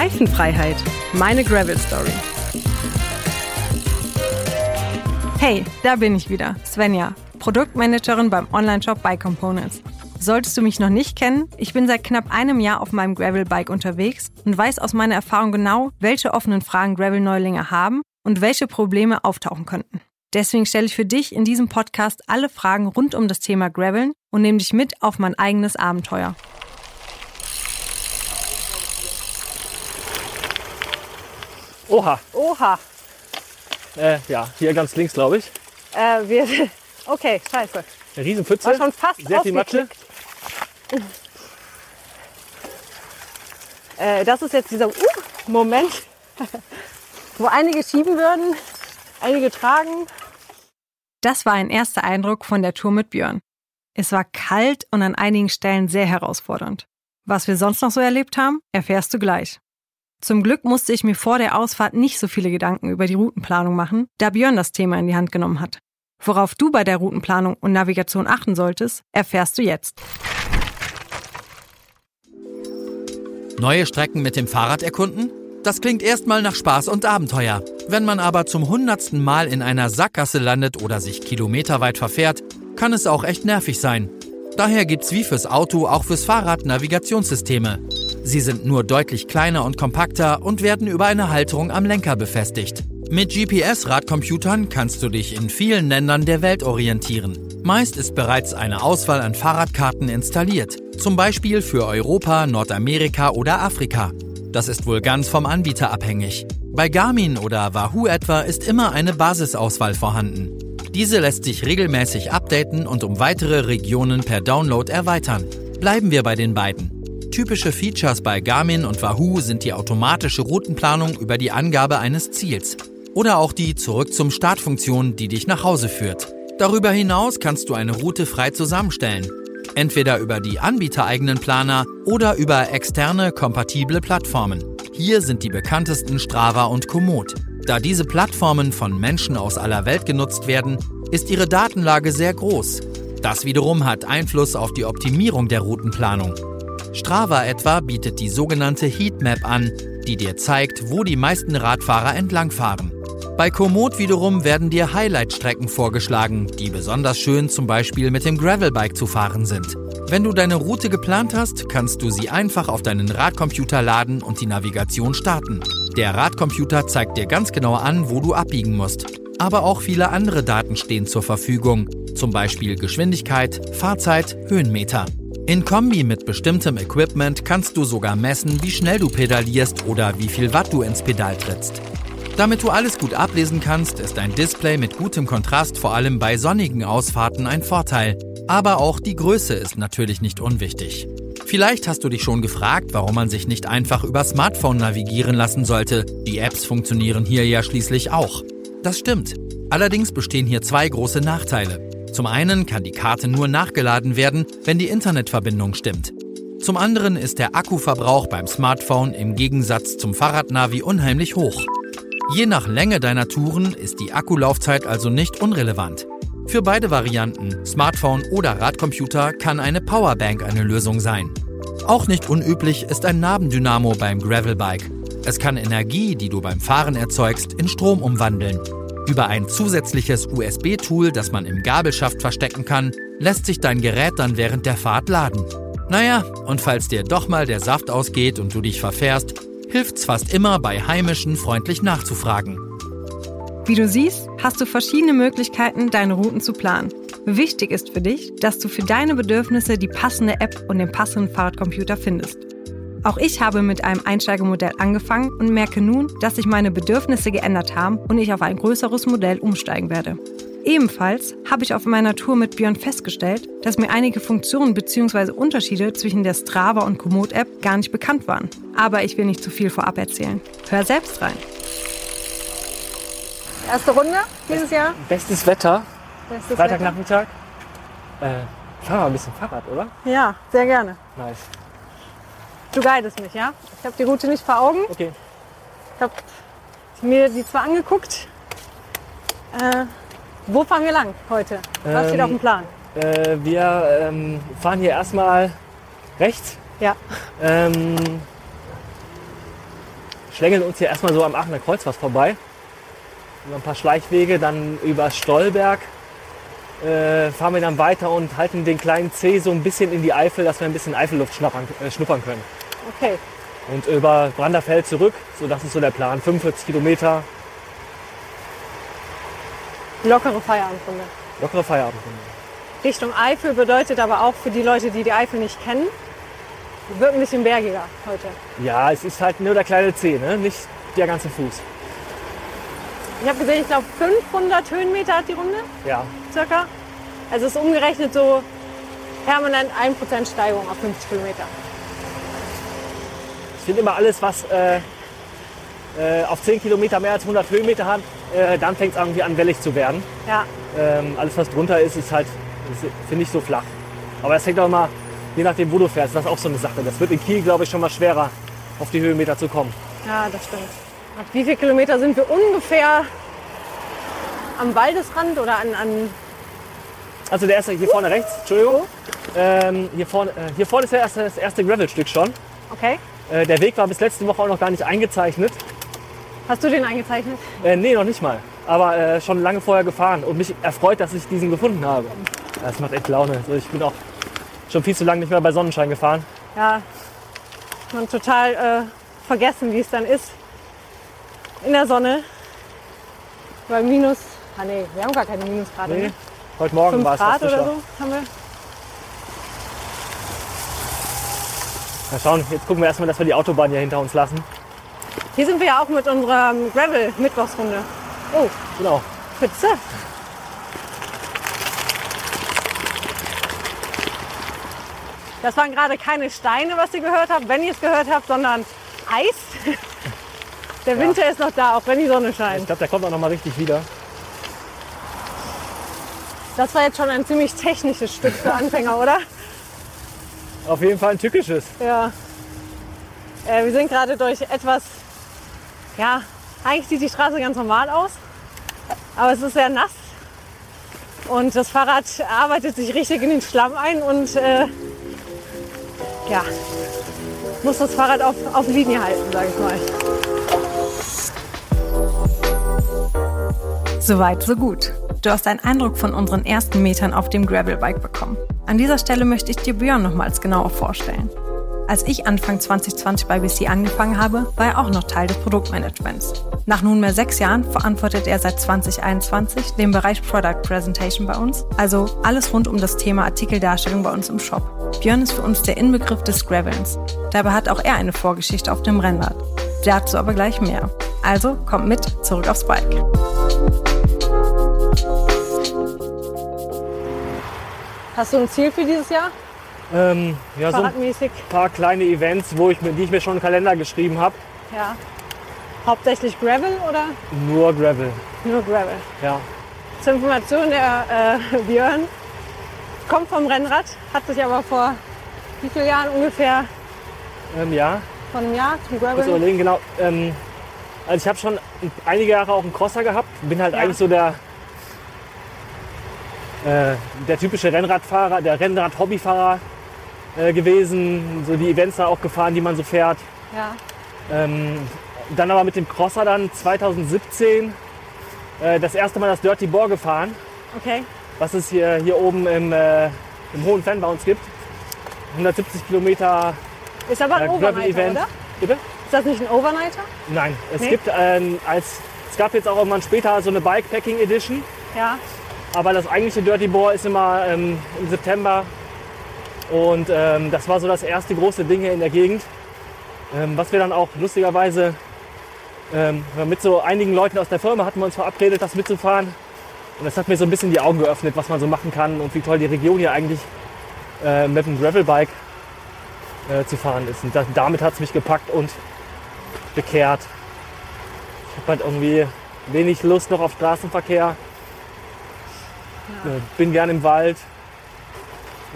Reifenfreiheit. Meine Gravel Story. Hey, da bin ich wieder, Svenja, Produktmanagerin beim Onlineshop Bike Components. Solltest du mich noch nicht kennen, ich bin seit knapp einem Jahr auf meinem Gravel-Bike unterwegs und weiß aus meiner Erfahrung genau, welche offenen Fragen Gravel-Neulinge haben und welche Probleme auftauchen könnten. Deswegen stelle ich für dich in diesem Podcast alle Fragen rund um das Thema Graveln und nehme dich mit auf mein eigenes Abenteuer. Oha. Oha. Äh, ja, hier ganz links, glaube ich. Äh, wir. Okay, scheiße. Eine Riesenpfütze. War schon fast Sehr viel Matsche. Äh, das ist jetzt dieser uh, Moment, wo einige schieben würden, einige tragen. Das war ein erster Eindruck von der Tour mit Björn. Es war kalt und an einigen Stellen sehr herausfordernd. Was wir sonst noch so erlebt haben, erfährst du gleich. Zum Glück musste ich mir vor der Ausfahrt nicht so viele Gedanken über die Routenplanung machen, da Björn das Thema in die Hand genommen hat. Worauf du bei der Routenplanung und Navigation achten solltest, erfährst du jetzt. Neue Strecken mit dem Fahrrad erkunden? Das klingt erstmal nach Spaß und Abenteuer. Wenn man aber zum hundertsten Mal in einer Sackgasse landet oder sich kilometerweit verfährt, kann es auch echt nervig sein. Daher gibt's wie fürs Auto auch fürs Fahrrad Navigationssysteme. Sie sind nur deutlich kleiner und kompakter und werden über eine Halterung am Lenker befestigt. Mit GPS-Radcomputern kannst du dich in vielen Ländern der Welt orientieren. Meist ist bereits eine Auswahl an Fahrradkarten installiert, zum Beispiel für Europa, Nordamerika oder Afrika. Das ist wohl ganz vom Anbieter abhängig. Bei Garmin oder Wahoo etwa ist immer eine Basisauswahl vorhanden. Diese lässt sich regelmäßig updaten und um weitere Regionen per Download erweitern. Bleiben wir bei den beiden. Typische Features bei Garmin und Wahoo sind die automatische Routenplanung über die Angabe eines Ziels oder auch die Zurück zum Startfunktion, die dich nach Hause führt. Darüber hinaus kannst du eine Route frei zusammenstellen. Entweder über die anbietereigenen Planer oder über externe kompatible Plattformen. Hier sind die bekanntesten Strava und Komoot. Da diese Plattformen von Menschen aus aller Welt genutzt werden, ist ihre Datenlage sehr groß. Das wiederum hat Einfluss auf die Optimierung der Routenplanung. Strava etwa bietet die sogenannte Heatmap an, die dir zeigt, wo die meisten Radfahrer entlangfahren. Bei Komoot wiederum werden dir Highlight-Strecken vorgeschlagen, die besonders schön zum Beispiel mit dem Gravelbike zu fahren sind. Wenn du deine Route geplant hast, kannst du sie einfach auf deinen Radcomputer laden und die Navigation starten. Der Radcomputer zeigt dir ganz genau an, wo du abbiegen musst. Aber auch viele andere Daten stehen zur Verfügung, zum Beispiel Geschwindigkeit, Fahrzeit, Höhenmeter. In Kombi mit bestimmtem Equipment kannst du sogar messen, wie schnell du pedalierst oder wie viel Watt du ins Pedal trittst. Damit du alles gut ablesen kannst, ist ein Display mit gutem Kontrast vor allem bei sonnigen Ausfahrten ein Vorteil. Aber auch die Größe ist natürlich nicht unwichtig. Vielleicht hast du dich schon gefragt, warum man sich nicht einfach über Smartphone navigieren lassen sollte. Die Apps funktionieren hier ja schließlich auch. Das stimmt. Allerdings bestehen hier zwei große Nachteile. Zum einen kann die Karte nur nachgeladen werden, wenn die Internetverbindung stimmt. Zum anderen ist der Akkuverbrauch beim Smartphone im Gegensatz zum Fahrradnavi unheimlich hoch. Je nach Länge deiner Touren ist die Akkulaufzeit also nicht unrelevant. Für beide Varianten, Smartphone oder Radcomputer, kann eine Powerbank eine Lösung sein. Auch nicht unüblich ist ein Nabendynamo beim Gravelbike. Es kann Energie, die du beim Fahren erzeugst, in Strom umwandeln. Über ein zusätzliches USB-Tool, das man im Gabelschaft verstecken kann, lässt sich dein Gerät dann während der Fahrt laden. Naja, und falls dir doch mal der Saft ausgeht und du dich verfährst, hilft's fast immer bei Heimischen freundlich nachzufragen. Wie du siehst, hast du verschiedene Möglichkeiten, deine Routen zu planen. Wichtig ist für dich, dass du für deine Bedürfnisse die passende App und den passenden Fahrradcomputer findest. Auch ich habe mit einem Einsteigermodell angefangen und merke nun, dass sich meine Bedürfnisse geändert haben und ich auf ein größeres Modell umsteigen werde. Ebenfalls habe ich auf meiner Tour mit Björn festgestellt, dass mir einige Funktionen bzw. Unterschiede zwischen der Strava und Komoot-App gar nicht bekannt waren. Aber ich will nicht zu viel vorab erzählen. Hör selbst rein. Erste Runde dieses Jahr? Bestes Wetter. Bestes Freitagnachmittag. Äh, fahren wir ein bisschen Fahrrad, oder? Wetter? Ja, sehr gerne. Nice. Du guidest mich, ja? Ich habe die Route nicht vor Augen. Okay. Ich habe mir die zwar angeguckt. Äh, wo fahren wir lang heute? Was steht Ähm, auf dem Plan? Äh, wir ähm, fahren hier erstmal rechts. Ja. Ähm, schlängeln uns hier erstmal so am Aachener Kreuz was vorbei. Über ein paar Schleichwege, dann über Stolberg äh, fahren wir dann weiter und halten den kleinen C so ein bisschen in die Eifel, dass wir ein bisschen Eifelluft schnuppern, äh, schnuppern können. Okay. Und über Branderfeld zurück, so das ist so der Plan. 45 Kilometer, Lockere Feierabendrunde. lockere Feierabendrunde. Richtung Eifel bedeutet aber auch für die Leute, die die Eifel nicht kennen, wird ein bisschen bergiger heute. Ja, es ist halt nur der kleine C, ne? nicht der ganze Fuß. Ich habe gesehen, ich glaube 500 Höhenmeter hat die Runde, Ja, circa. Also es ist umgerechnet so permanent 1% Steigung auf 50 Kilometer. ich finde immer alles, was äh, äh, auf 10 Kilometer mehr als 100 Höhenmeter hat, äh, dann fängt es irgendwie an wellig zu werden. Ja, Ähm, alles, was drunter ist, ist halt, finde ich, so flach. Aber das hängt auch immer, je nachdem, wo du fährst, das ist auch so eine Sache. Das wird in Kiel, glaube ich, schon mal schwerer, auf die Höhenmeter zu kommen. ja, das stimmt. Auf wie viele Kilometer sind wir ungefähr am Waldesrand oder an, an Also der erste, hier vorne rechts, Entschuldigung. Ähm, hier, vorne, äh, hier vorne ist erste, das erste Gravelstück schon. okay? Äh, der Weg war bis letzte Woche auch noch gar nicht eingezeichnet. Hast du den eingezeichnet? Äh, nee, noch nicht mal. Aber äh, schon lange vorher gefahren und mich erfreut, dass ich diesen gefunden habe. Das macht echt Laune. Also ich bin auch schon viel zu lange nicht mehr bei Sonnenschein gefahren. Ja, man total äh, vergessen, wie es dann ist in der Sonne. Bei minus, ah nee, wir haben gar keine Minusgrade. Nee, Ne? heute Morgen 5 war es Grad oder so haben wir. Mal schauen, jetzt gucken wir erstmal, dass wir die Autobahn hier hinter uns lassen. Hier sind wir ja auch mit unserer Gravel-Mittwochsrunde. Oh, Genau. Pfütze. Das waren gerade keine Steine, was ihr gehört habt, wenn ihr es gehört habt, sondern Eis. Der Winter ist noch da, auch wenn die Sonne Ich scheint. glaube, der kommt auch noch mal richtig wieder. Das war jetzt schon ein ziemlich technisches Stück für Anfänger, oder? Auf jeden Fall ein tückisches. Ja. Äh, wir sind gerade durch etwas, ja, eigentlich sieht die Straße ganz normal aus, aber es ist sehr nass. Und das Fahrrad arbeitet sich richtig in den Schlamm ein und äh, ja, muss das Fahrrad auf, auf Linie halten, sage ich mal. Soweit, so gut. Du hast einen Eindruck von unseren ersten Metern auf dem Gravelbike bekommen. An dieser Stelle möchte ich dir Björn nochmals genauer vorstellen. Als ich Anfang 2020 bei BC angefangen habe, war er auch noch Teil des Produktmanagements. Nach nunmehr sechs Jahren verantwortet er seit 2021 den Bereich Product Presentation bei uns, also alles rund um das Thema Artikeldarstellung bei uns im Shop. Björn ist für uns der Inbegriff des Gravelns. Dabei hat auch er eine Vorgeschichte auf dem Rennrad. Dazu aber gleich mehr. Also kommt mit zurück aufs Bike. Hast du ein Ziel für dieses Jahr, Ähm, ja, so ein paar kleine Events, wo ich, mir- die ich mir schon im Kalender geschrieben habe. Ja. Hauptsächlich Gravel oder Nur Gravel. nur Gravel? Ja. Zur Information, der äh, Björn kommt vom Rennrad, hat sich aber vor wie vielen Jahren ungefähr, Ähm, ja. vor einem Jahr zum Gravel. überlegen, genau. Ähm, also ich habe schon einige Jahre auch einen Crosser gehabt. Bin halt Ja. eigentlich so der, äh, der typische Rennradfahrer, der Rennrad-Hobbyfahrer äh, gewesen. So die Events da auch gefahren, die man so fährt. Ja. Ähm, dann aber mit dem Crosser dann 2017 äh, das erste Mal das Dirty Boar gefahren, Okay. was es hier, hier oben im, äh, im Hohen Fan bei uns gibt. 170 Kilometer Ist aber ein äh, Overnighter, oder? Bitte? Ist das nicht ein Overnighter? Nein, es Nee? gibt ähm, als es gab jetzt auch irgendwann später so eine Bikepacking Edition, Ja. Aber das eigentliche Dirty Boar ist immer ähm, im September und ähm, das war so das erste große Ding hier in der Gegend, ähm, was wir dann auch lustigerweise ähm, mit so einigen Leuten aus der Firma hatten wir uns verabredet, das mitzufahren und das hat mir so ein bisschen die Augen geöffnet, was man so machen kann und wie toll die Region hier eigentlich äh, mit dem Gravelbike äh, zu fahren ist. Und da, damit hat es mich gepackt und bekehrt. Ich habe halt irgendwie wenig Lust noch auf Straßenverkehr. Äh, bin gern im Wald.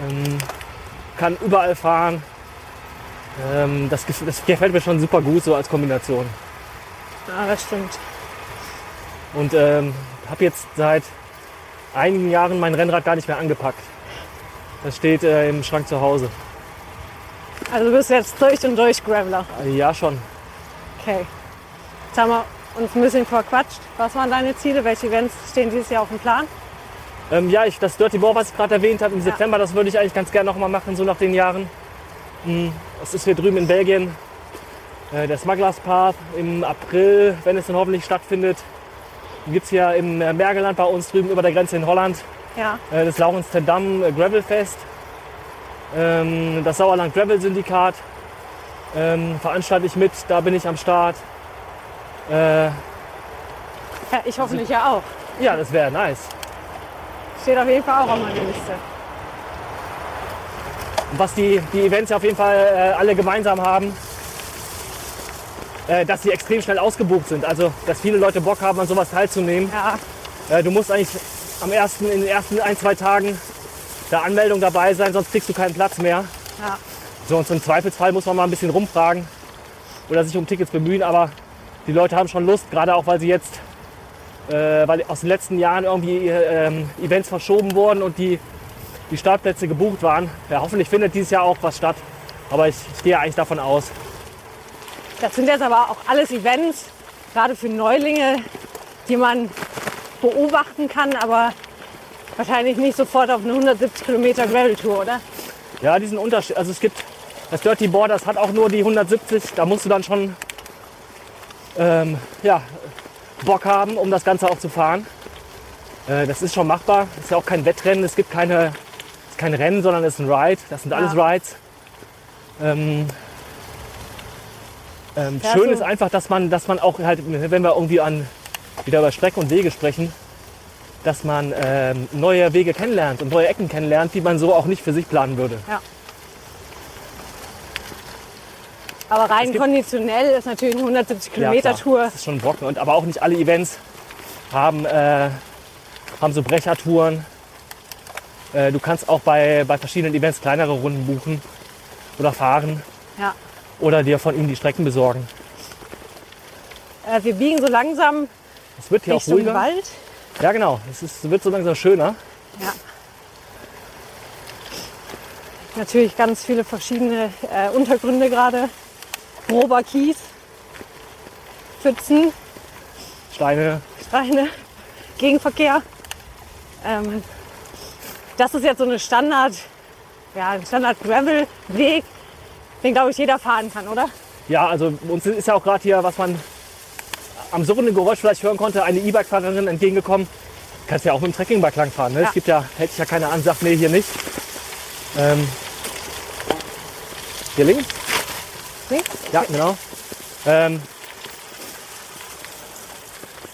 Ähm, kann überall fahren. Ähm, das, das gefällt mir schon super gut so als Kombination. Ja, das stimmt. Und ähm, habe jetzt seit einigen Jahren mein Rennrad gar nicht mehr angepackt. Das steht äh, im Schrank zu Hause. Also du bist jetzt durch und durch Graveler. Äh, ja, schon. Okay. Jetzt haben wir uns ein bisschen verquatscht. Was waren deine Ziele? Welche Events stehen dieses Jahr auf dem Plan? Ähm, ja, ich, das Dirty Boar, was ich gerade erwähnt habe im September, das würde ich eigentlich ganz gerne nochmal machen, so nach den Jahren. Hm, Das ist hier drüben in Belgien. Äh, der Smugglers Path im April, wenn es dann hoffentlich stattfindet. Gibt es hier im äh, Mergeland bei uns drüben über der Grenze in Holland Ja. äh, das Laurens ten Damm äh, Gravelfest. Ähm, das Sauerland Gravel Syndikat ähm, veranstalte ich mit, da bin ich am Start. Äh, ja ich hoffentlich ja auch. ja, das wäre nice. Steht auf jeden Fall auch auf meiner Liste. Was die, die Events ja auf jeden Fall äh, alle gemeinsam haben, äh, dass sie extrem schnell ausgebucht sind. Also, dass viele Leute Bock haben, an sowas teilzunehmen. Ja, Äh, du musst eigentlich am ersten, in den ersten ein, zwei Tagen der Anmeldung dabei sein, sonst kriegst du keinen Platz mehr. ja. So, und im Zweifelsfall muss man mal ein bisschen rumfragen oder sich um Tickets bemühen, aber die Leute haben schon Lust, gerade auch weil sie jetzt, äh, weil aus den letzten Jahren irgendwie äh, ähm, Events verschoben wurden und die, die Startplätze gebucht waren. Ja, hoffentlich findet dieses Jahr auch was statt, aber ich, gehe eigentlich davon aus. Das sind jetzt aber auch alles Events, gerade für Neulinge, die man beobachten kann, aber wahrscheinlich nicht sofort auf eine 170 Kilometer Gravel-Tour, oder? Ja, diesen Unterschied, also es gibt, das Dirty Board, das hat auch nur die 170, da musst du dann schon ähm, ja, Bock haben, um das Ganze auch zu fahren. Äh, das ist schon machbar, das ist ja auch kein Wettrennen, es gibt keine, es ist kein Rennen, sondern es ist ein Ride, das sind alles Ja. Rides. Ähm, ähm, Ja, schön ist einfach, dass man, dass man auch halt, wenn wir irgendwie an wieder über Strecke und Wege sprechen, dass man ähm, neue Wege kennenlernt und neue Ecken kennenlernt, die man so auch nicht für sich planen würde. Aber rein konditionell ist natürlich eine 170 Kilometer klar, Tour. Das ist schon ein Brocken. Und, aber auch nicht alle Events haben, äh, haben so Brechertouren. Äh, du kannst auch bei, bei verschiedenen Events kleinere Runden buchen oder fahren Ja. oder dir von ihnen die Strecken besorgen. Äh, wir biegen so langsam Es wird hier auch ruhiger. Wald. Ja, genau. Es ist, wird so langsam schöner. Ja. Natürlich ganz viele verschiedene äh, Untergründe gerade. Grober Kies, Pfützen, Steine. Steine, Gegenverkehr. Ähm, das ist jetzt so eine Standard, ja, ein Standard Gravel-Weg, den glaube ich jeder fahren kann, oder? Ja, also uns ist ja auch gerade hier, was man am surrenden Geräusch vielleicht hören konnte, eine E-Bike-Fahrerin entgegengekommen. Du kannst ja auch mit dem Trekkingbike langfahren. Ne? Ja. Es gibt ja, hätte ich ja keine Ansage, nee, hier nicht. Ähm, hier links? Links? Ja, genau. Ähm,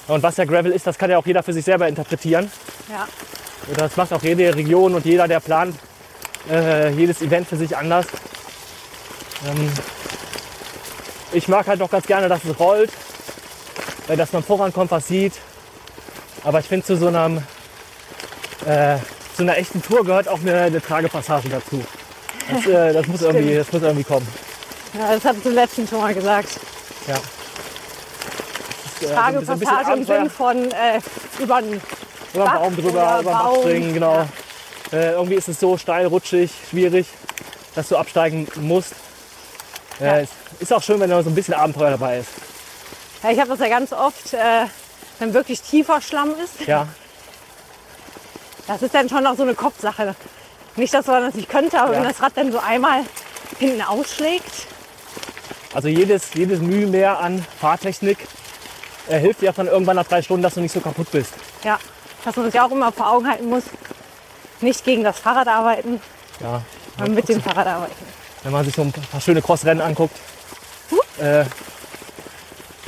und was ja Gravel ist, das kann ja auch jeder für sich selber interpretieren. Ja. Und Das macht auch jede Region und jeder, der plant, äh, jedes Event für sich anders. Ähm, ich mag halt doch ganz gerne, dass es rollt, äh, dass man vorankommt, was sieht. Aber ich finde, zu so einem, äh, zu einer echten Tour gehört auch eine, eine Tragepassage dazu. Das, äh, das, muss irgendwie, das muss irgendwie kommen. Ja, das hatten Sie letztens schon mal gesagt. Ja. Das ist, äh, so im. Sinn von äh, über einen Über den Baum drüber, über den Bach springen, genau. Äh, irgendwie ist es so steil, rutschig, schwierig, dass du absteigen musst. Ja. ist auch schön, wenn da so ein bisschen Abenteuer dabei ist. Ja, ich habe das ja ganz oft, äh, wenn wirklich tiefer Schlamm ist. Ja, Das ist dann schon noch so eine Kopfsache. Nicht, dass man das nicht könnte, aber Ja. wenn das Rad dann so einmal hinten ausschlägt, also jedes, jedes Mühe mehr an Fahrtechnik äh, hilft dir auch dann irgendwann nach drei Stunden, dass du nicht so kaputt bist. ja, dass man sich auch immer vor Augen halten muss, nicht gegen das Fahrrad arbeiten, Ja, sondern mit dem Fahrrad arbeiten. wenn man sich so ein paar schöne Crossrennen anguckt, äh,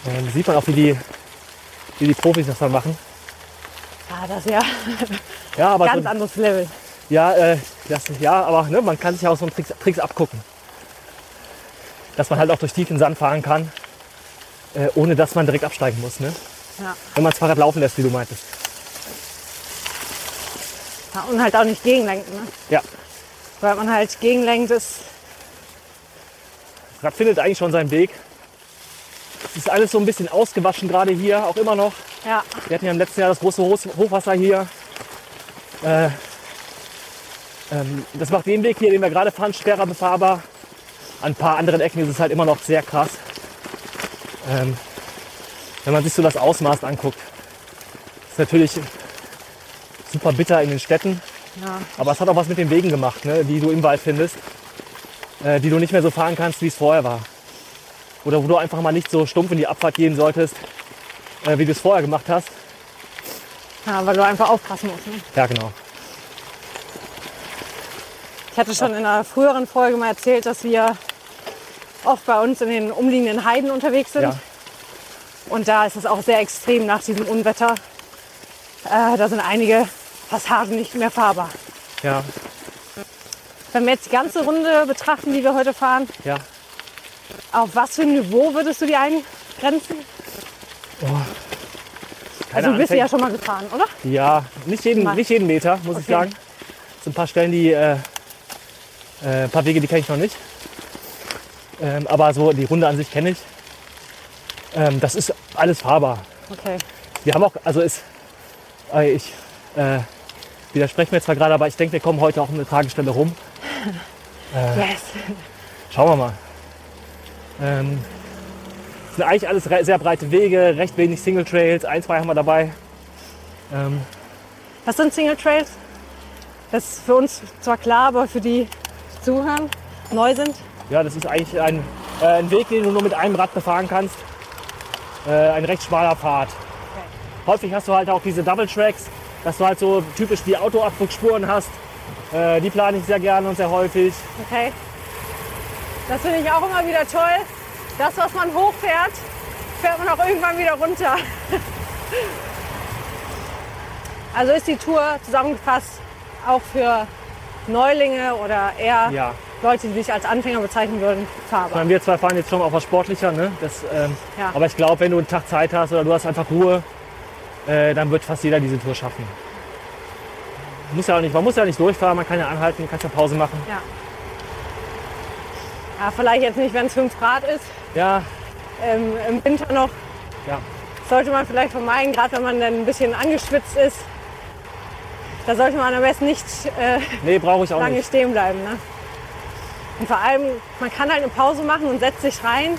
dann sieht man auch, wie die, wie die Profis das dann machen. Ja, das ist ja Ja, aber ganz so, anderes Level. Ja, äh, das, ja aber ne, man kann sich ja auch so einen Tricks, Tricks abgucken. Dass man halt auch durch tiefen Sand fahren kann, äh, ohne dass man direkt absteigen muss. Ne? Ja. Wenn man das Fahrrad laufen lässt, wie du meintest. Ja, und halt auch nicht gegenlenken. Ne? Ja, Weil man halt gegenlenkt ist. das Rad findet eigentlich schon seinen Weg. Es ist alles so ein bisschen ausgewaschen gerade hier, auch immer noch. Ja, Wir hatten ja im letzten Jahr das große Hoch- Hochwasser hier. Äh, ähm, das macht den Weg hier, den wir gerade fahren, schwerer befahrbar. An ein paar anderen Ecken ist es halt immer noch sehr krass. Ähm, wenn man sich so das Ausmaß anguckt. Ist natürlich super bitter in den Städten, Ja. aber es hat auch was mit den Wegen gemacht, ne, die du im Wald findest, äh, die du nicht mehr so fahren kannst, wie es vorher war. Oder wo du einfach mal nicht so stumpf in die Abfahrt gehen solltest, äh, wie du es vorher gemacht hast. ja, weil du einfach aufpassen musst. Ne? Ja, genau. Ich hatte schon in einer früheren Folge mal erzählt, dass wir oft bei uns in den umliegenden Heiden unterwegs sind. Ja, Und da ist es auch sehr extrem nach diesem Unwetter. Äh, da sind einige Passagen nicht mehr fahrbar. ja, Wenn wir jetzt die ganze Runde betrachten, die wir heute fahren, ja. auf was für ein Niveau würdest du die eingrenzen? Keine also du bist Anfäng- ja schon mal gefahren, oder? Ja, nicht jeden, Mal. nicht jeden Meter, muss ich Okay. sagen. Es sind ein paar Stellen, die, äh, äh, ein paar Wege, die kenne ich noch nicht. Ähm, aber so die Runde an sich kenne ich. Ähm, das ist alles fahrbar. Okay. Wir haben auch, also ist, äh, ich äh, widerspreche mir zwar gerade, aber ich denke, wir kommen heute auch um eine Tragestelle rum. Yes. Schauen wir mal. Ähm, sind eigentlich alles sehr breite Wege, recht wenig Single Trails, ein, zwei haben wir dabei. Ähm, Was sind Single Trails? Das ist für uns zwar klar, aber für die, die zuhören, neu sind. Ja, das ist eigentlich ein, äh, ein Weg, den du nur mit einem Rad befahren kannst. Äh, ein recht schmaler Pfad. Häufig hast du halt auch diese Double Tracks, dass du halt so typisch die Autoabdruckspuren hast. Äh, die plane ich sehr gerne und sehr häufig. Okay. Das finde ich auch immer wieder toll. Das, was man hochfährt, fährt man auch irgendwann wieder runter. Also ist die Tour zusammengefasst auch für Neulinge oder eher Ja. Leute, die sich als Anfänger bezeichnen würden, Ich fahrbar. meine, wir zwei fahren jetzt schon auf was sportlicher. Ne? Das, ähm, Ja. Aber ich glaube, wenn du einen Tag Zeit hast oder du hast einfach Ruhe, äh, dann wird fast jeder diese Tour schaffen. Muss ja auch nicht, man muss ja nicht durchfahren, man kann ja anhalten, kann ja Pause machen. Ja. ja, vielleicht jetzt nicht, wenn es 5 Grad ist. Ja, Ähm, Im Winter noch ja. sollte man vielleicht vermeiden, gerade wenn man dann ein bisschen angeschwitzt ist. Da sollte man am besten nicht äh, Nee, brauche ich auch lange nicht. stehen bleiben. Ne? Und vor allem, man kann halt eine Pause machen und setzt sich rein.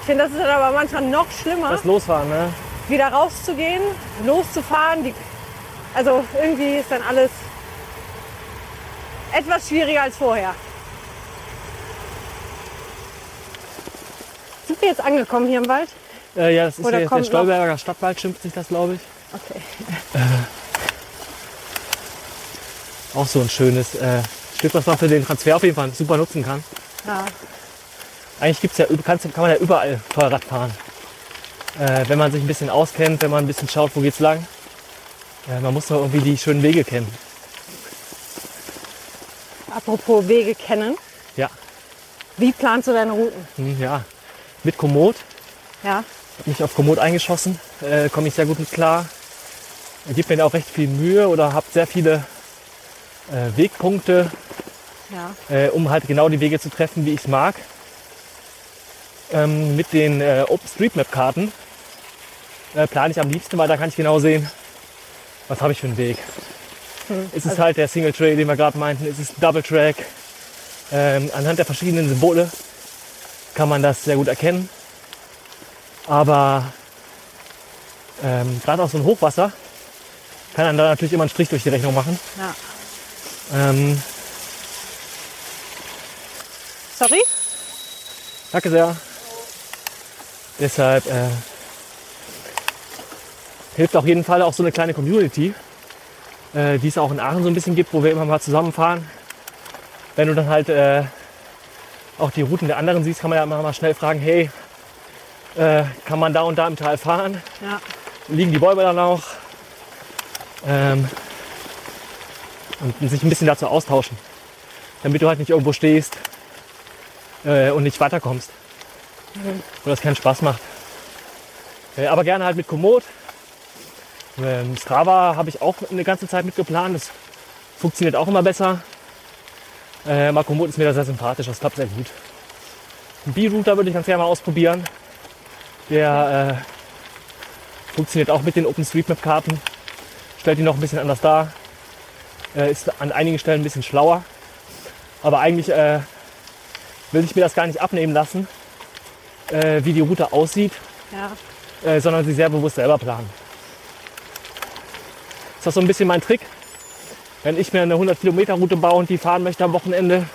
Ich finde, das ist dann aber manchmal noch schlimmer, Das Losfahren, ne? wieder rauszugehen, loszufahren. Die, also irgendwie ist dann alles etwas schwieriger als vorher. Sind wir jetzt angekommen hier im Wald? Äh, ja, das ist Oder jetzt der kommt noch- Stolberger Stadtwald, schimpft sich das, glaube ich. Okay. Auch so ein schönes äh, Stück, was man für den Transfer auf jeden Fall super nutzen kann. Ja. Eigentlich gibt's ja, kann man ja überall Fahrrad fahren. Äh, wenn man sich ein bisschen auskennt, wenn man ein bisschen schaut, wo geht's lang. Äh, man muss nur irgendwie die schönen Wege kennen. Apropos Wege kennen. Ja, Wie planst du deine Routen? hm, ja. Mit Komoot, Ja. hab mich auf Komoot eingeschossen, äh, komme ich sehr gut mit klar. Gibt mir da auch recht viel Mühe oder habe sehr viele äh, Wegpunkte, Ja. äh, um halt genau die Wege zu treffen, wie ich es mag. Ähm, mit den äh, OpenStreetMap-Karten äh, plane ich am liebsten, weil da kann ich genau sehen, was habe ich für einen Weg. Ist es halt der Single Trail, den wir gerade meinten? Ist es Double Track? Ähm, anhand der verschiedenen Symbole kann man das sehr gut erkennen. Aber ähm, gerade auch so ein Hochwasser kann dann da natürlich immer einen Strich durch die Rechnung machen. ja. Ähm, Sorry? Danke sehr. Deshalb äh, hilft auf jeden Fall auch so eine kleine Community, äh, die es auch in Aachen so ein bisschen gibt, wo wir immer mal zusammenfahren. Wenn du dann halt äh, auch die Routen der anderen siehst, kann man ja immer mal schnell fragen, hey, äh, kann man da und da im Tal fahren? Ja. Liegen die Bäume dann auch? Ähm, und sich ein bisschen dazu austauschen, damit du halt nicht irgendwo stehst äh, und nicht weiterkommst. Wo das keinen Spaß macht. Äh, aber gerne halt mit Komoot. Ähm, Strava habe ich auch eine ganze Zeit mitgeplant. Das funktioniert auch immer besser. Äh, aber Komoot ist mir da sehr sympathisch. Das klappt sehr gut. Ein B-Router würde ich ganz gerne mal ausprobieren. Der äh, funktioniert auch mit den OpenStreetMap-Karten. Stellt die noch ein bisschen anders dar. Äh, ist an einigen Stellen ein bisschen schlauer. Aber eigentlich äh, will ich mir das gar nicht abnehmen lassen, äh, wie die Route aussieht. Ja. äh, sondern sie sehr bewusst selber planen. Das ist so ein bisschen mein Trick. Wenn ich mir eine 100 Kilometer Route baue und die fahren möchte am Wochenende,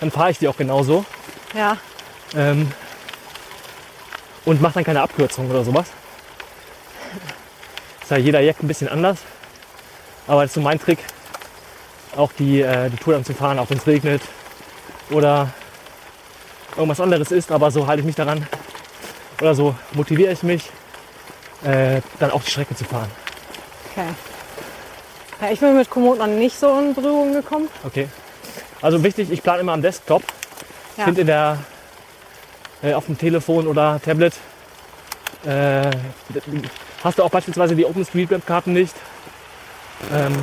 dann fahre ich die auch genauso. Ja. Ähm, und mache dann keine Abkürzung oder sowas. Ist ja jeder Jack ein bisschen anders. Aber das ist so mein Trick, auch die, äh, die Tour dann zu fahren, auch wenn es regnet oder irgendwas anderes ist. Aber so halte ich mich daran oder so motiviere ich mich, äh, dann auch die Strecke zu fahren. Okay. Ja, ich bin mit Komoot noch nicht so in Berührung gekommen. Okay. Also wichtig, ich plane immer am Desktop. Ich Ja. finde in der äh, auf dem Telefon oder Tablet äh, hast du auch beispielsweise die OpenStreetMap-Karten nicht. Ähm,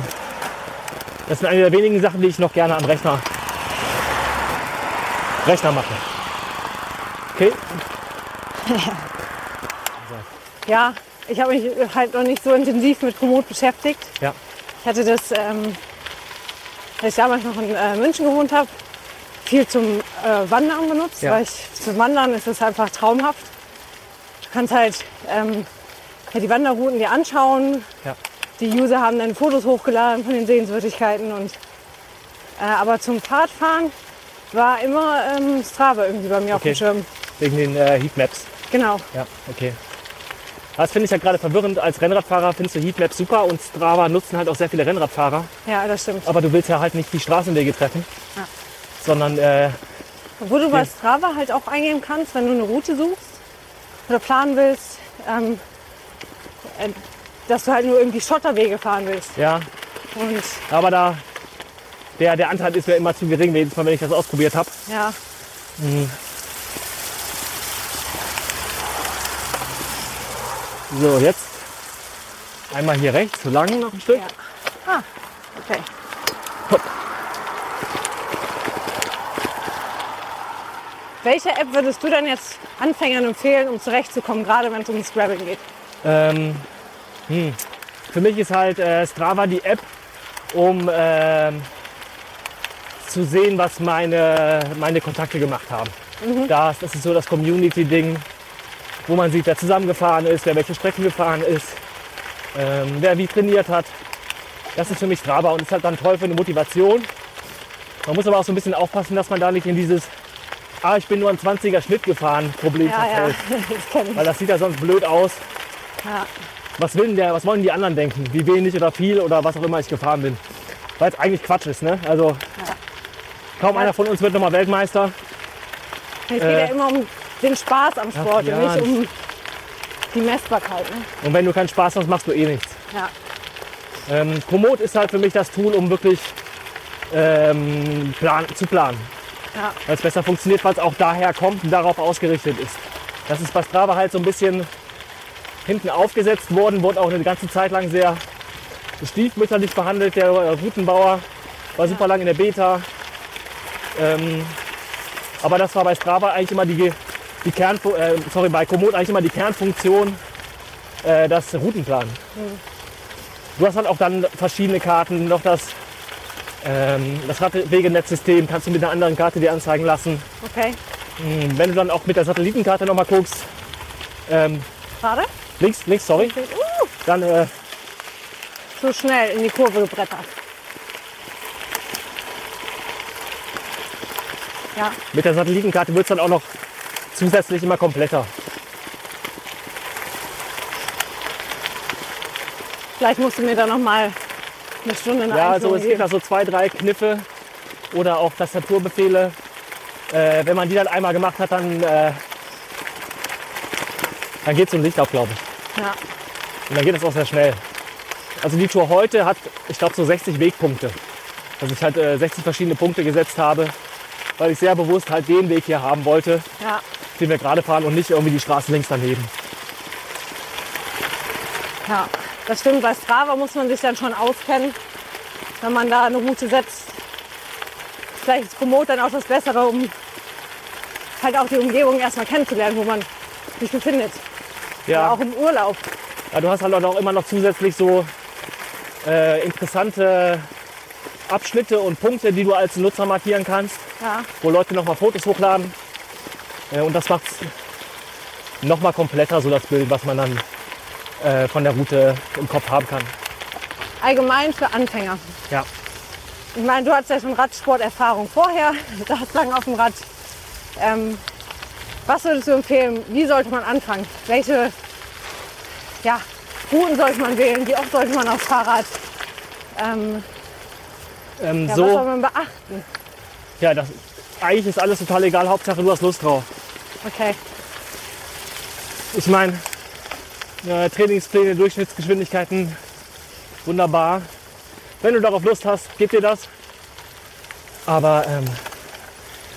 das sind eine der wenigen Sachen, die ich noch gerne am Rechner, Rechner mache. Okay, Ja, ich habe mich halt noch nicht so intensiv mit Komoot beschäftigt. ja, Ich hatte das, ähm, als ich damals noch in äh, München gewohnt habe, viel zum äh, Wandern benutzt, Ja. weil ich zum Wandern ist es einfach traumhaft. Du kannst halt ähm, die Wanderrouten dir anschauen. Ja. Die User haben dann Fotos hochgeladen von den Sehenswürdigkeiten und äh, aber zum Fahrradfahren war immer ähm, Strava irgendwie bei mir auf Okay. dem Schirm. Wegen den äh, Heatmaps. Genau. Ja, okay. Das finde ich ja gerade verwirrend. Als Rennradfahrer findest du Heatmaps super und Strava nutzen halt auch sehr viele Rennradfahrer. Ja, das stimmt. Aber du willst ja halt nicht die Straßenwege treffen, Ja. sondern äh, Wo du bei. Strava halt auch eingeben kannst, wenn du eine Route suchst oder planen willst, ähm, äh, dass du halt nur irgendwie Schotterwege fahren willst. ja, Und aber da der, der Anteil ist mir immer zu gering, jedes Mal, wenn ich das ausprobiert habe. ja, So, jetzt einmal hier rechts, so lang noch ein Stück. Ja. ah, okay. Hopp. Welche App würdest du denn jetzt Anfängern empfehlen, um zurechtzukommen, gerade wenn es ums Scrabbling geht? Ähm, hm. Für mich ist halt äh, Strava die App, um ähm, zu sehen, was meine, meine Kontakte gemacht haben. Das, das ist so das Community-Ding, wo man sieht, wer zusammengefahren ist, wer welche Strecken gefahren ist, ähm, wer wie trainiert hat. Das ist für mich Strava und ist halt dann toll für eine Motivation. Man muss aber auch so ein bisschen aufpassen, dass man da nicht in dieses Ah, ich bin nur ein 20er Schnitt gefahren, Problem Ja, ja, verfällt. das ich. Weil das sieht ja sonst blöd aus. Ja. Was, will der, was wollen die anderen denken? Wie wenig oder viel oder was auch immer ich gefahren bin. Weil es eigentlich Quatsch ist, ne? Also kaum einer von uns wird nochmal Weltmeister. Es geht Äh, ja immer um den Spaß am Sport ja, und nicht um die Messbarkeit. Ne? Und wenn du keinen Spaß hast, machst du eh nichts. Ja. Ähm, Komoot ist halt für mich das Tool, um wirklich ähm, plan zu planen. Ja. Weil es besser funktioniert, weil es auch daher kommt und darauf ausgerichtet ist. Das ist bei Strava halt so ein bisschen hinten aufgesetzt worden, wurde auch eine ganze Zeit lang sehr stiefmütterlich behandelt. Der Routenbauer war super lang in der Beta. Ähm, aber das war bei Strava eigentlich immer die, die Kern, äh, sorry, bei Komoot eigentlich immer die Kernfunktion, äh, das Routenplan. Du hast halt auch dann verschiedene Karten, noch das, ähm, das Radwegenetzsystem kannst du mit einer anderen Karte dir anzeigen lassen. Okay. Hm, Wenn du dann auch mit der Satellitenkarte noch mal guckst, ähm, Gerade? links, links, sorry, Uh, dann äh, so schnell in die Kurve gebrettert. Ja, mit der Satellitenkarte wird es dann auch noch zusätzlich immer kompletter. vielleicht musst du mir da noch mal eine Stunde eine Ja, also es gibt da so zwei, drei Kniffe oder auch Tastaturbefehle. Äh, wenn man die dann einmal gemacht hat, dann, äh, dann geht so ein Licht auf, glaube ich. Ja. Und dann geht es auch sehr schnell. Also die Tour heute hat, ich glaube, so 60 Wegpunkte. Also ich halt äh, 60 verschiedene Punkte gesetzt habe, weil ich sehr bewusst halt den Weg hier haben wollte, ja, den wir gerade fahren und nicht irgendwie die Straße links daneben. ja. Das stimmt, bei Strava muss man sich dann schon auskennen, wenn man da eine Route setzt. Vielleicht ist Komoot dann auch das Bessere, um halt auch die Umgebung erstmal kennenzulernen, wo man sich befindet. Ja, Auch im Urlaub. ja du hast halt auch immer noch zusätzlich so äh, interessante Abschnitte und Punkte, die du als Nutzer markieren kannst, Ja, wo Leute noch mal Fotos hochladen. Äh, und das macht nochmal kompletter so das Bild, was man dann äh, von der Route im Kopf haben kann. Allgemein für Anfänger. Ja. Ich meine, du hattest ja schon Radsporterfahrung vorher, du hast lange auf dem Rad. Ähm, was würdest du empfehlen? Wie sollte man anfangen? Welche ja, Routen sollte man wählen? Wie oft sollte man aufs Fahrrad? Ähm, Ähm, ja, was so, soll man beachten? ja, das, eigentlich ist alles total egal, Hauptsache du hast Lust drauf. Okay. Ich meine, äh, Trainingspläne, Durchschnittsgeschwindigkeiten, wunderbar. Wenn du darauf Lust hast, gib dir das. Aber ähm,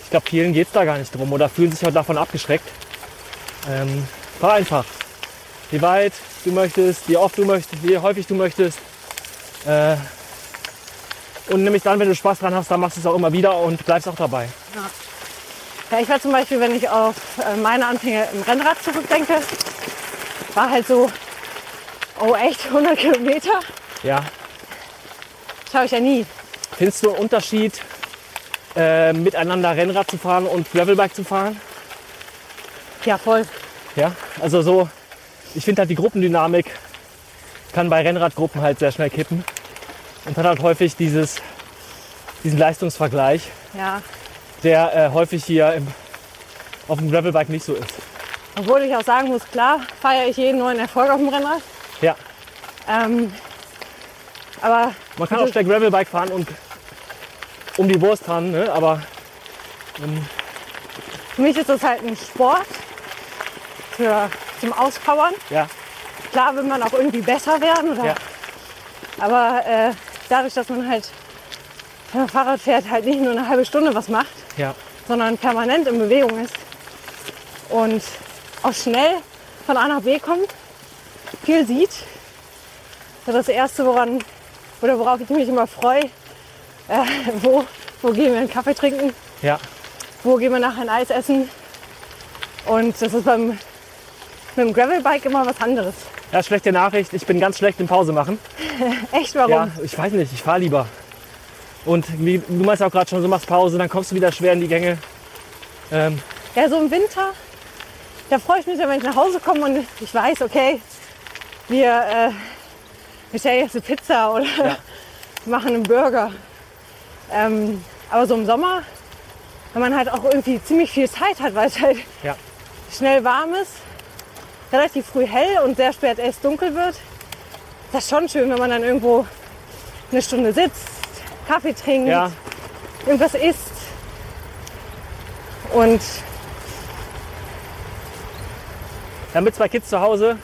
ich glaube, vielen geht es da gar nicht drum oder fühlen sich auch davon abgeschreckt. Ähm, fahr einfach. Wie weit du möchtest, wie oft du möchtest, wie häufig du möchtest. Äh, und nämlich dann, wenn du Spaß dran hast, dann machst du es auch immer wieder und bleibst auch dabei. Ja, ich war zum Beispiel, wenn ich auf äh, meine Anfänge im Rennrad zurückdenke, war halt so, oh echt, 100 Kilometer? Ja. Schau ich ja nie. Findest du einen Unterschied, äh, miteinander Rennrad zu fahren und Gravelbike zu fahren? Ja, voll. Ja, also so, ich finde halt die Gruppendynamik kann bei Rennradgruppen halt sehr schnell kippen und hat halt häufig dieses, diesen Leistungsvergleich, Ja. der äh, häufig hier im, auf dem Gravelbike nicht so ist. Obwohl ich auch sagen muss, klar feiere ich jeden neuen Erfolg auf dem Rennrad. Ja, Ähm, aber man kann auch schnell Gravelbike fahren und um die Wurst fahren, ne? aber für mich ist das halt ein Sport für, zum Auspowern. ja, Klar will man auch irgendwie besser werden. Oder, ja, Aber äh, dadurch, dass man halt, wenn man Fahrrad fährt, halt nicht nur eine halbe Stunde was macht, ja, sondern permanent in Bewegung ist und auch schnell von A nach B kommt, viel sieht. Das ist das Erste, woran oder worauf ich mich immer freue. Äh, wo, wo gehen wir einen Kaffee trinken? ja. Wo gehen wir nachher ein Eis essen? Und das ist beim, mit dem Gravelbike immer was anderes. Ja, schlechte Nachricht, ich bin ganz schlecht im Pause machen. Echt, warum? Ja, ich weiß nicht, ich fahre lieber. Und wie, du meinst auch gerade schon, du machst Pause, dann kommst du wieder schwer in die Gänge. Ähm, Ja, so im Winter, da freue ich mich, wenn ich nach Hause komme und ich weiß, okay, wir äh, bestellen jetzt eine Pizza oder machen einen Burger. Ähm, aber so im Sommer, wenn man halt auch irgendwie ziemlich viel Zeit hat, weil es halt ja, schnell warm ist, relativ früh hell und sehr spät erst dunkel wird, das ist schon schön, wenn man dann irgendwo eine Stunde sitzt, Kaffee trinkt, ja, irgendwas isst. Und ja, mit zwei Kids zu Hause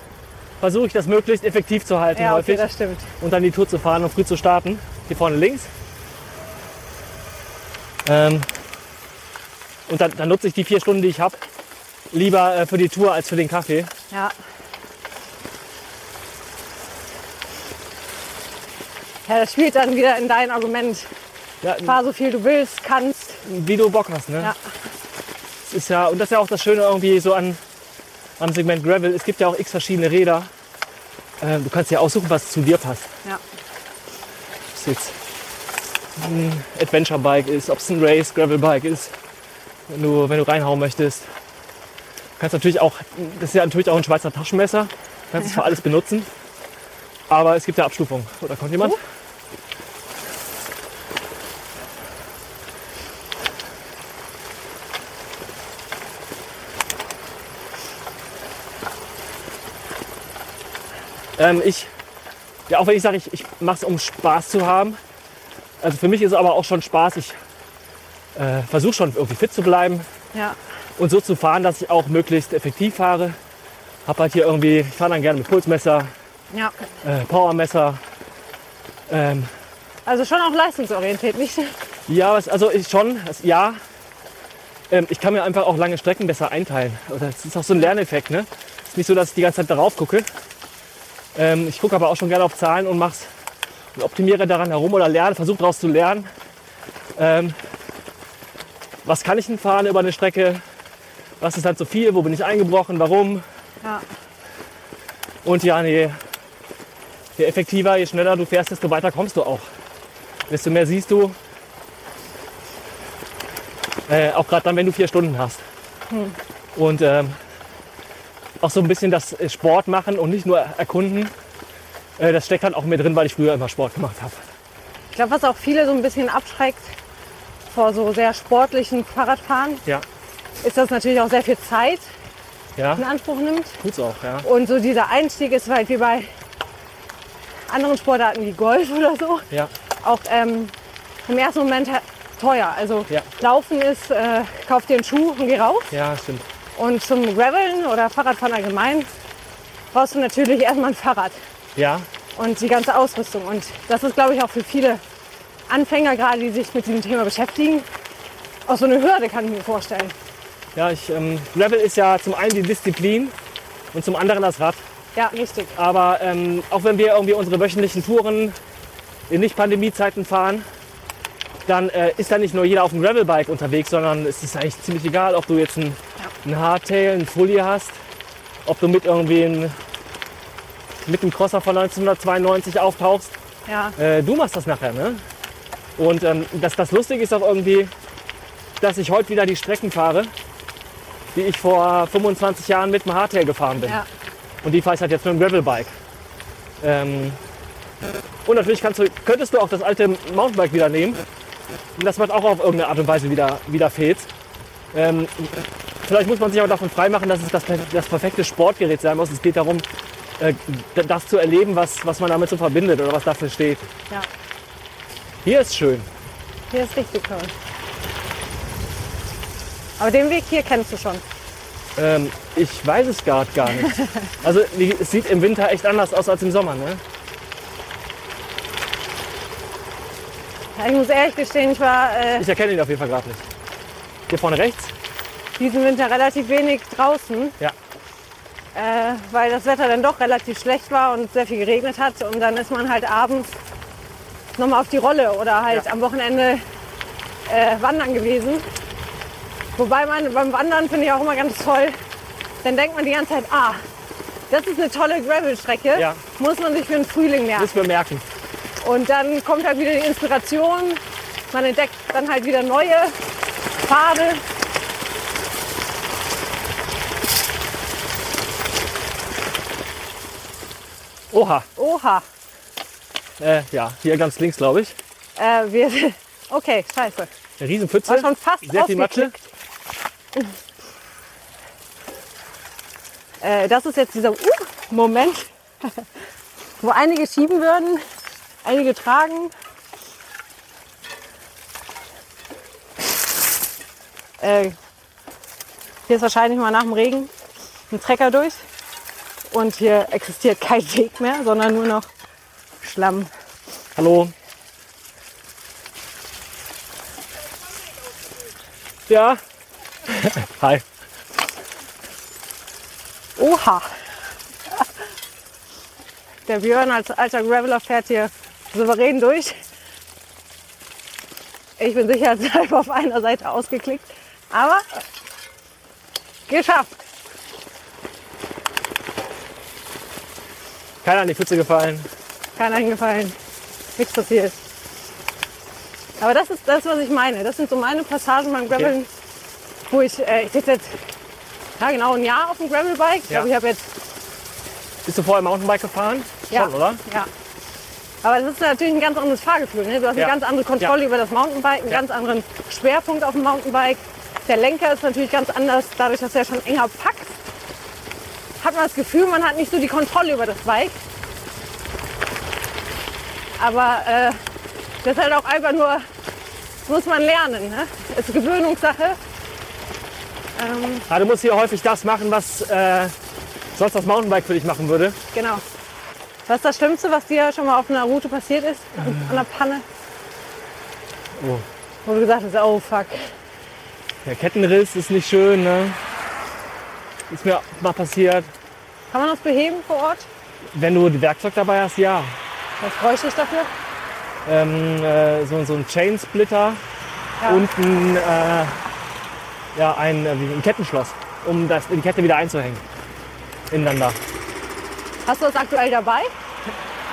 versuche ich das möglichst effektiv zu halten ja, okay, häufig das stimmt. und dann die Tour zu fahren und früh zu starten. Hier vorne links. Ähm, und dann, dann nutze ich die vier Stunden, die ich habe, lieber äh, für die Tour als für den Kaffee. Ja. Ja, das spielt dann wieder in dein Argument. Ja, Fahr so viel du willst, kannst. wie du Bock hast. Ne? Ja. Es ist ja, und das ist ja auch das Schöne irgendwie so an, am Segment Gravel. Es gibt ja auch x verschiedene Räder. Ähm, du kannst ja aussuchen, was zu dir passt. Ja. Ob es jetzt ein Adventure Bike ist, ob es ein Race Gravel Bike ist, wenn du, wenn du reinhauen möchtest. Kannst natürlich auch, das ist ja natürlich auch ein Schweizer Taschenmesser. Du kannst es für alles benutzen. Aber es gibt ja Abstufungen. Oder kommt jemand? Oh. Ähm, ich, ja, auch wenn ich sage, ich, ich mache es, um Spaß zu haben. Also für mich ist es aber auch schon Spaß. Ich äh, versuche schon irgendwie fit zu bleiben Ja. Und so zu fahren, dass ich auch möglichst effektiv fahre. Hab halt hier irgendwie, ich fahre dann gerne mit Pulsmesser, Ja. äh, Powermesser. Ähm, Also schon auch leistungsorientiert, nicht? ja, also ich schon, ja. Ähm, ich kann mir einfach auch lange Strecken besser einteilen. Es ist auch so ein Lerneffekt. Ne? Es ist nicht so, dass ich die ganze Zeit darauf gucke. Ähm, ich gucke aber auch schon gerne auf Zahlen und mach's und optimiere daran herum oder lerne, versuche daraus zu lernen. Ähm, was kann ich denn fahren über eine Strecke? Was ist halt zu viel? Wo bin ich eingebrochen? Warum? Ja. Und ja, nee, je effektiver, je schneller du fährst, desto weiter kommst du auch. Desto mehr siehst du. Äh, auch gerade dann, wenn du vier Stunden hast. Und ähm, auch so ein bisschen das äh, Sport machen und nicht nur erkunden. Äh, das steckt halt auch mit drin, weil ich früher immer Sport gemacht habe. Ich glaube, was auch viele so ein bisschen abschreckt vor so sehr sportlichen Fahrradfahren, Ja, ist, dass es natürlich auch sehr viel Zeit ja, in Anspruch nimmt. tut's auch, ja. Und so dieser Einstieg ist halt wie bei anderen Sportarten wie Golf oder so Ja, auch ähm, im ersten Moment teuer. Also Ja. Laufen ist, äh, kauf dir einen Schuh und geh raus. ja, stimmt. Und zum Graveln oder Fahrradfahren allgemein brauchst du natürlich erstmal ein Fahrrad Ja, und die ganze Ausrüstung. Und das ist, glaube ich, auch für viele Anfänger gerade, die sich mit diesem Thema beschäftigen, auch so eine Hürde, kann ich mir vorstellen. Ja, ich, ähm, Gravel ist ja zum einen die Disziplin und zum anderen das Rad. Ja, richtig. Aber ähm, auch wenn wir irgendwie unsere wöchentlichen Touren in Nicht-Pandemie-Zeiten fahren, dann äh, ist da nicht nur jeder auf dem Gravelbike unterwegs, sondern es ist eigentlich ziemlich egal, ob du jetzt ein, ein Hardtail, ein Fully hast, ob du mit irgendwie ein, mit dem Crosser von 1992 auftauchst. Ja, Äh, du machst das nachher, ne? Und ähm, das, das Lustige ist auch irgendwie, dass ich heute wieder die Strecken fahre, die ich vor 25 Jahren mit dem Hardtail gefahren bin. ja. Und die fahre ich halt jetzt mit dem Gravelbike. Ähm, und natürlich kannst du, könntest du auch das alte Mountainbike wieder nehmen. Und das wird auch auf irgendeine Art und Weise wieder, wieder fehlt. Ähm, vielleicht muss man sich aber davon freimachen, dass es das, das perfekte Sportgerät sein muss. Es geht darum, äh, das zu erleben, was, was man damit so verbindet oder was dafür steht. ja. Hier ist schön. Hier ist richtig toll. Aber den Weg hier kennst du schon. Ähm, ich weiß es gar, gar nicht. Also es sieht im Winter echt anders aus als im Sommer. Ne? Ich muss ehrlich gestehen, ich war äh, Ich erkenne ihn auf jeden Fall gerade nicht. Hier vorne rechts? diesen Winter relativ wenig draußen, Ja. äh, weil das Wetter dann doch relativ schlecht war und sehr viel geregnet hat. Und dann ist man halt abends nochmal auf die Rolle oder halt Ja. am Wochenende äh, wandern gewesen. Wobei man beim Wandern finde ich auch immer ganz toll, dann denkt man die ganze Zeit, ah, das ist eine tolle Gravelstrecke, Ja. muss man sich für den Frühling merken. Das bemerken. Und dann kommt halt wieder die Inspiration. Man entdeckt dann halt wieder neue Pfade. Oha. Oha. Äh, ja, hier ganz links, glaube ich. Äh, wir, okay, scheiße. Eine Riesenpfütze. War schon fast Sehr viel Matsche. Äh, das ist jetzt dieser uh, Moment, wo einige schieben würden, einige tragen. Äh, hier ist wahrscheinlich mal nach dem Regen ein Trecker durch. Und hier existiert kein Weg mehr, sondern nur noch Schlamm. Hallo. Ja. Hi. Oha! Der Björn als alter Graveler fährt hier souverän durch. Ich bin sicherheitshalber auf einer Seite ausgeklickt. Aber geschafft. Keiner in die Pfütze gefallen. Keiner hingefallen. Nichts passiert. Aber das ist das, was ich meine. Das sind so meine Passagen beim Graveln, wo ich, äh, ich sitze jetzt ja, genau ein Jahr auf dem Gravelbike. Ich Ja. glaube, ich habe jetzt Bist du vorher Mountainbike gefahren? Ja. Schon, oder? Ja. Aber es ist natürlich ein ganz anderes Fahrgefühl. Ne? Du hast Ja. eine ganz andere Kontrolle Ja. über das Mountainbike, einen ganz anderen Schwerpunkt auf dem Mountainbike. Der Lenker ist natürlich ganz anders, dadurch, dass er schon enger packt. Hat man das Gefühl, man hat nicht so die Kontrolle über das Bike. Aber äh, das ist halt auch einfach nur, muss man lernen. Ne? Es ist Gewöhnungssache. Ähm, Ja, du musst hier häufig das machen, was äh, sonst das Mountainbike für dich machen würde. genau. Was ist das Schlimmste, was dir schon mal auf einer Route passiert ist? An einer Panne? Oh. Wo du gesagt hast, oh fuck. Der Kettenriss ist nicht schön, ne? Ist mir mal passiert. Kann man das beheben vor Ort? Wenn du die Werkzeug dabei hast, ja. Was bräuchte ich dafür? Ähm, äh, so, so ein Chainsplitter Ja. und ein, äh, ja, ein, äh, ein Kettenschloss, um das, die Kette wieder einzuhängen. Ineinander. Hast du das aktuell dabei?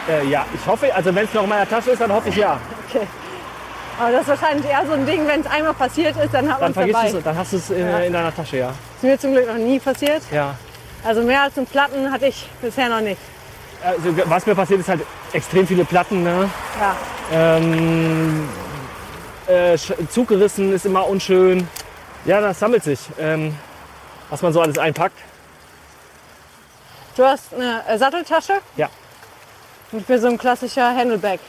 Äh, ja, ich hoffe, also wenn es noch in meiner Tasche ist, dann hoffe ich ja. Okay. Aber das ist wahrscheinlich eher so ein Ding, wenn es einmal passiert ist, dann hat man es dabei. es, dann hast du es in, Ja. in deiner Tasche, ja. Ist mir zum Glück noch nie passiert. Ja. Also mehr als einen Platten hatte ich bisher noch nicht. Also, was mir passiert, ist halt extrem viele Platten. Ne? Ja. Ähm, äh, Sch- Zug gerissen ist immer unschön. Ja, das sammelt sich, ähm, was man so alles einpackt. Du hast eine äh, Satteltasche Ja, und ich bin so ein klassischer Handleback.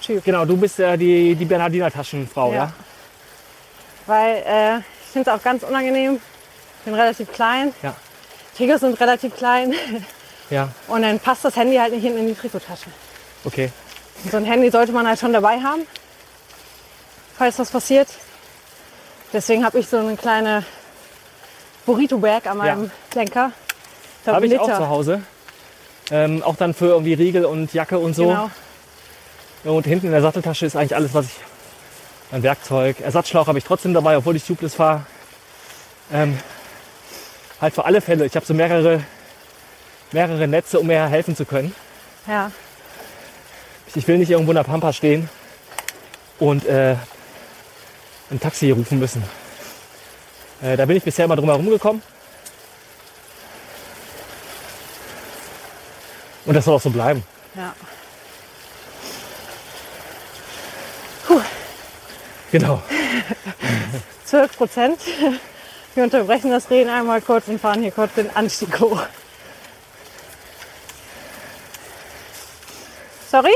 Typ. genau. Du bist ja die, die Bernhardiner Taschenfrau, ja? Ja. Weil äh, ich finde es auch ganz unangenehm. Ich bin relativ klein. Ja. Tigers sind relativ klein. Ja, Und dann passt das Handy halt nicht hinten in die Trikottasche. okay. Und so ein Handy sollte man halt schon dabei haben, falls was passiert. Deswegen habe ich so eine kleine Burrito-Bag an meinem Lenker. Da Habe ich auch zu Hause. Ähm, auch dann für irgendwie Riegel und Jacke und so. Genau. Und hinten in der Satteltasche ist eigentlich alles, was ich an Werkzeug. Ersatzschlauch habe ich trotzdem dabei, obwohl ich tubeless fahre. Ähm, halt für alle Fälle. Ich habe so mehrere, mehrere Netze, um mir helfen zu können. Ja. Ich will nicht irgendwo in der Pampa stehen und äh, ein Taxi rufen müssen. Äh, da bin ich bisher immer drum herum gekommen. Und das soll auch so bleiben. ja. Genau. 12 Prozent. Wir unterbrechen das Reden einmal kurz und fahren hier kurz den Anstieg hoch. Sorry?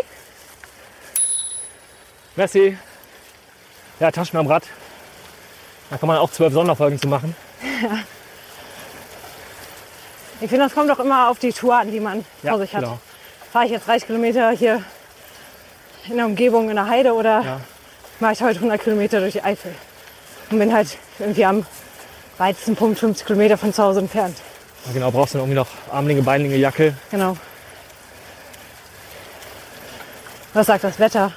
Merci. Ja, Taschen am Rad. Da kann man auch zwölf Sonderfolgen zu machen. Ich finde, das kommt auch immer auf die Tour an, die man Ja, vor sich hat. genau. Fahre ich jetzt 30 Kilometer hier in der Umgebung in der Heide oder Ja. mache ich heute 100 Kilometer durch die Eifel und bin halt irgendwie am weitesten Punkt 50 Kilometer von zu Hause entfernt. Ja, genau, brauchst du dann irgendwie noch Armlinge, Beinlinge, Jacke. Genau. Was sagt das Wetter?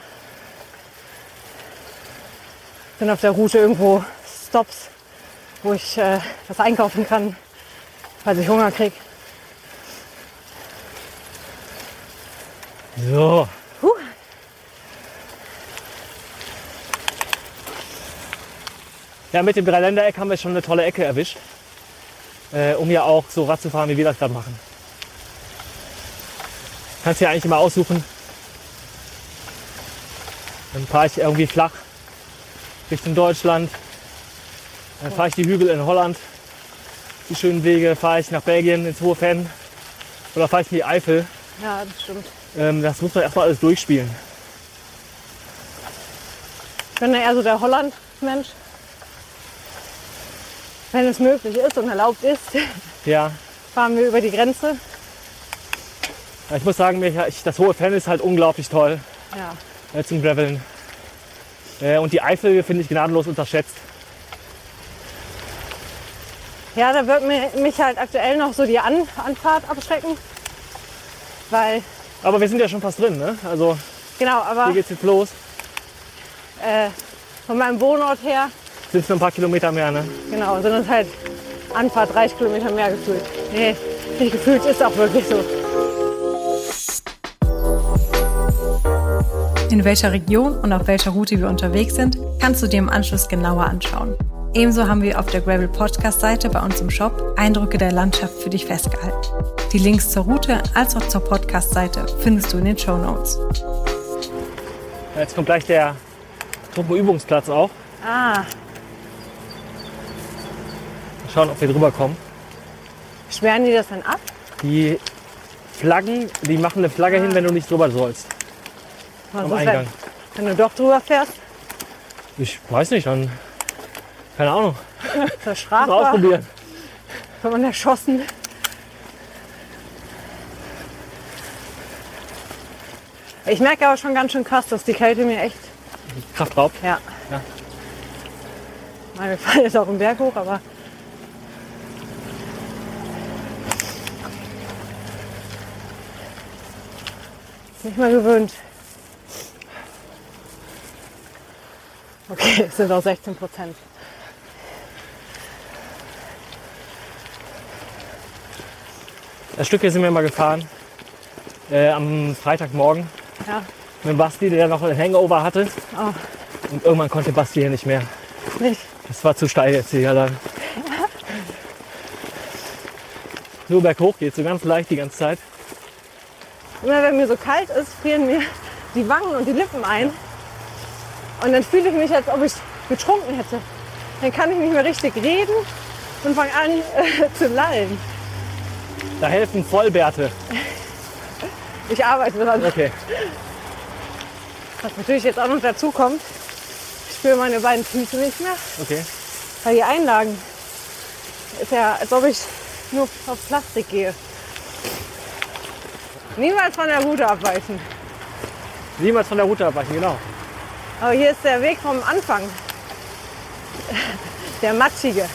Bin auf der Route irgendwo Stops, wo ich äh, was einkaufen kann, falls ich Hunger kriege. So. Huh. Ja, mit dem Dreiländereck haben wir schon eine tolle Ecke erwischt. Äh, um ja auch so Rad zu fahren, wie wir das gerade machen. Kannst ja eigentlich immer aussuchen. Dann fahre ich irgendwie flach Richtung Deutschland. Dann fahre ich die Hügel in Holland. Die schönen Wege fahre ich nach Belgien ins Hohe Fenn. Oder fahre ich in die Eifel. Ja, das stimmt. Ähm, das muss man erstmal alles durchspielen. Ich bin ja eher so der Holland-Mensch. Wenn es möglich ist und erlaubt ist, Ja, fahren wir über die Grenze. ich muss sagen, ich, das Hohe Fenn ist halt unglaublich toll. Ja. zum Graveln. Äh, und die Eifel finde ich gnadenlos unterschätzt. Ja, da wird mich halt aktuell noch so die An Anfahrt abschrecken. Weil, Aber wir sind ja schon fast drin, ne? Also genau, aber hier geht's jetzt los. äh, von meinem Wohnort her, Sind es nur ein paar Kilometer mehr, ne? genau, sind es halt Anfahrt 30 Kilometer mehr gefühlt. Nee, nicht gefühlt, ist auch wirklich so. In welcher Region und auf welcher Route wir unterwegs sind, kannst du dir im Anschluss genauer anschauen. Ebenso haben wir auf der Gravel Podcast Seite bei uns im Shop Eindrücke der Landschaft für dich festgehalten. Die Links zur Route als auch zur Podcast Seite findest du in den Show Notes. Jetzt kommt gleich der Truppenübungsplatz auch. Ah, Mal schauen, ob wir drüber kommen. sperren die das dann ab? Die Flaggen, die machen eine Flagge hin, wenn du nicht drüber sollst. Was Am ist, Eingang. Wenn, wenn du doch drüber fährst, Ich weiß nicht, dann. Keine Ahnung. ist das Mal strafbar, ausprobieren. wird man erschossen. Ich merke aber schon ganz schön krass, dass die Kälte mir echt, Kraft raubt. ja. Ja. Meine, wir fahren jetzt auch einen Berg hoch, aber nicht mal gewöhnt. Okay, es sind auch 16 Prozent. Das Stück hier sind wir mal gefahren. Äh, am Freitagmorgen Ja, mit Basti, der noch einen Hangover hatte. oh, Und irgendwann konnte Basti hier nicht mehr. nicht. Das war zu steil jetzt hier dann. nur berghoch geht, so ganz leicht die ganze Zeit. Immer wenn mir so kalt ist, frieren mir die Wangen und die Lippen ein. Und dann fühle ich mich, als ob ich getrunken hätte. Dann kann ich nicht mehr richtig reden und fange an äh, zu lallen. Da helfen Vollbärte. Ich arbeite dran. Okay. Was natürlich jetzt auch noch dazu kommt, ich spüre meine beiden Füße nicht mehr, Okay. weil die Einlagen ist ja, als ob ich nur auf Plastik gehe. Niemals von der Route abweichen. Niemals von der Route abweichen, genau. Aber hier ist der Weg vom Anfang. Der matschige.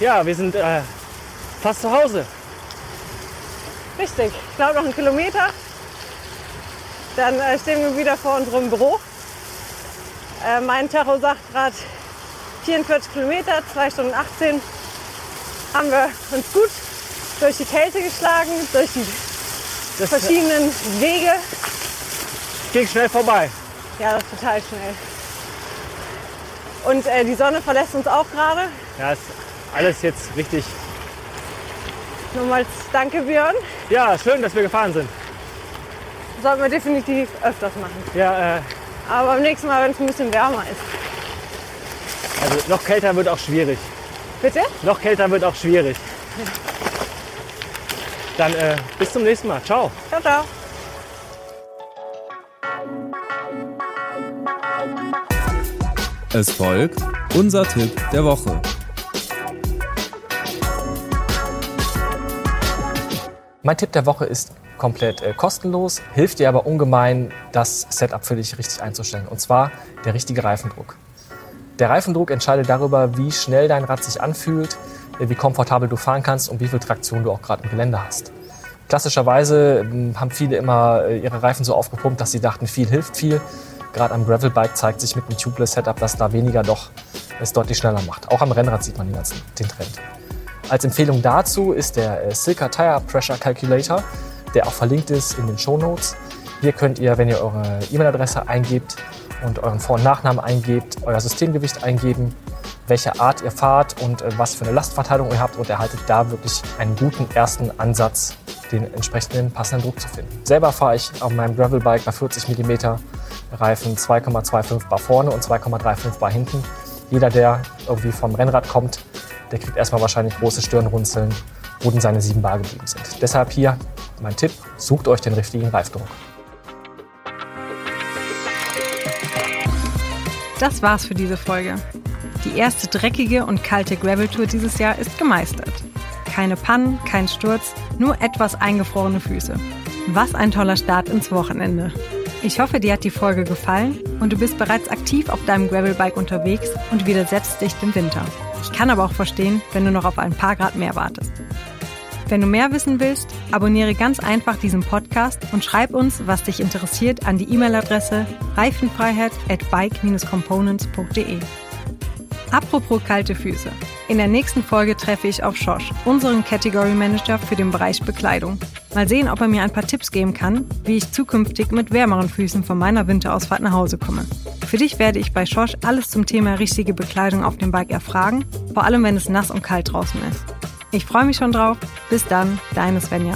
Ja, wir sind äh, fast zu Hause. Richtig. Ich glaube noch einen Kilometer. Dann äh, stehen wir wieder vor unserem Büro. Äh, mein Tacho sagt gerade 44 Kilometer, 2 Stunden 18. Haben wir uns gut durch die Kälte geschlagen, durch die Das verschiedenen Wege. ging schnell vorbei. Ja, das ist total schnell. Und äh, die Sonne verlässt uns auch gerade. Ja, ist alles jetzt richtig. Nochmals danke, Björn. Ja, schön, dass wir gefahren sind. Sollten wir definitiv öfters machen. Ja, äh, Aber beim nächsten Mal, wenn es ein bisschen wärmer ist. also noch kälter wird auch schwierig. Bitte? Noch kälter wird auch schwierig. Dann äh, bis zum nächsten Mal. Ciao. Ciao, ciao. Es folgt unser Tipp der Woche. Mein Tipp der Woche ist komplett äh, kostenlos, hilft dir aber ungemein, das Setup für dich richtig einzustellen. Und zwar der richtige Reifendruck. Der Reifendruck entscheidet darüber, wie schnell dein Rad sich anfühlt, äh, wie komfortabel du fahren kannst und wie viel Traktion du auch gerade im Gelände hast. Klassischerweise ähm, haben viele immer äh, ihre Reifen so aufgepumpt, dass sie dachten, viel hilft viel. Gerade am Gravelbike zeigt sich mit dem Tubeless Setup, dass da weniger doch es deutlich schneller macht. Auch am Rennrad sieht man den, ganzen, den Trend. Als Empfehlung dazu ist der äh, Silka Tire Pressure Calculator, der auch verlinkt ist in den Show Notes. Hier könnt ihr, wenn ihr eure E-Mail-Adresse eingebt und euren Vor- und Nachnamen eingebt, euer Systemgewicht eingeben, welche Art ihr fahrt und äh, was für eine Lastverteilung ihr habt und erhaltet da wirklich einen guten ersten Ansatz, den entsprechenden passenden Druck zu finden. Selber fahre ich auf meinem Gravelbike bei 40 mm Reifen 2,25 bar vorne und 2,35 bar hinten. Jeder, der irgendwie vom Rennrad kommt, der kriegt erstmal wahrscheinlich große Stirnrunzeln, wo denn seine 7 Bar geblieben sind. Deshalb hier mein Tipp, sucht euch den richtigen Reifdruck. Das war's für diese Folge. Die erste dreckige und kalte Gravel-Tour dieses Jahr ist gemeistert. Keine Pannen, kein Sturz, nur etwas eingefrorene Füße. Was ein toller Start ins Wochenende. Ich hoffe, dir hat die Folge gefallen und du bist bereits aktiv auf deinem Gravelbike unterwegs und widersetzt dich dem Winter. Ich kann aber auch verstehen, wenn du noch auf ein paar Grad mehr wartest. Wenn du mehr wissen willst, abonniere ganz einfach diesen Podcast und schreib uns, was dich interessiert, an die E-Mail-Adresse reifenfreiheit at bike-components.de. Apropos kalte Füße. In der nächsten Folge treffe ich auf Josh, unseren Category Manager für den Bereich Bekleidung. Mal sehen, ob er mir ein paar Tipps geben kann, wie ich zukünftig mit wärmeren Füßen von meiner Winterausfahrt nach Hause komme. Für dich werde ich bei Josh alles zum Thema richtige Bekleidung auf dem Bike erfragen, vor allem wenn es nass und kalt draußen ist. Ich freue mich schon drauf. Bis dann, deine Svenja.